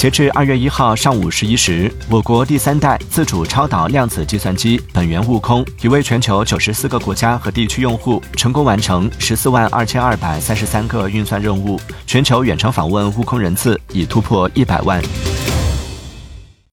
截至二月一号上午十一时我国第三代自主超导量子计算机本源悟空已为全球九十四个国家和地区用户成功完成十四万二千二百三十三个运算任务全球远程访问悟空人次已突破一百万。